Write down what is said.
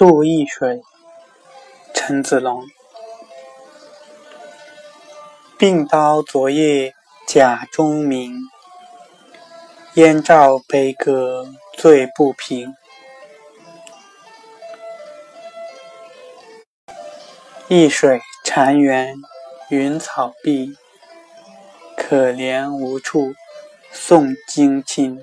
渡易水，陈子龙。病刀昨夜甲中鸣，燕赵悲歌醉不平。易水潺湲云草碧，可怜无处送荆青。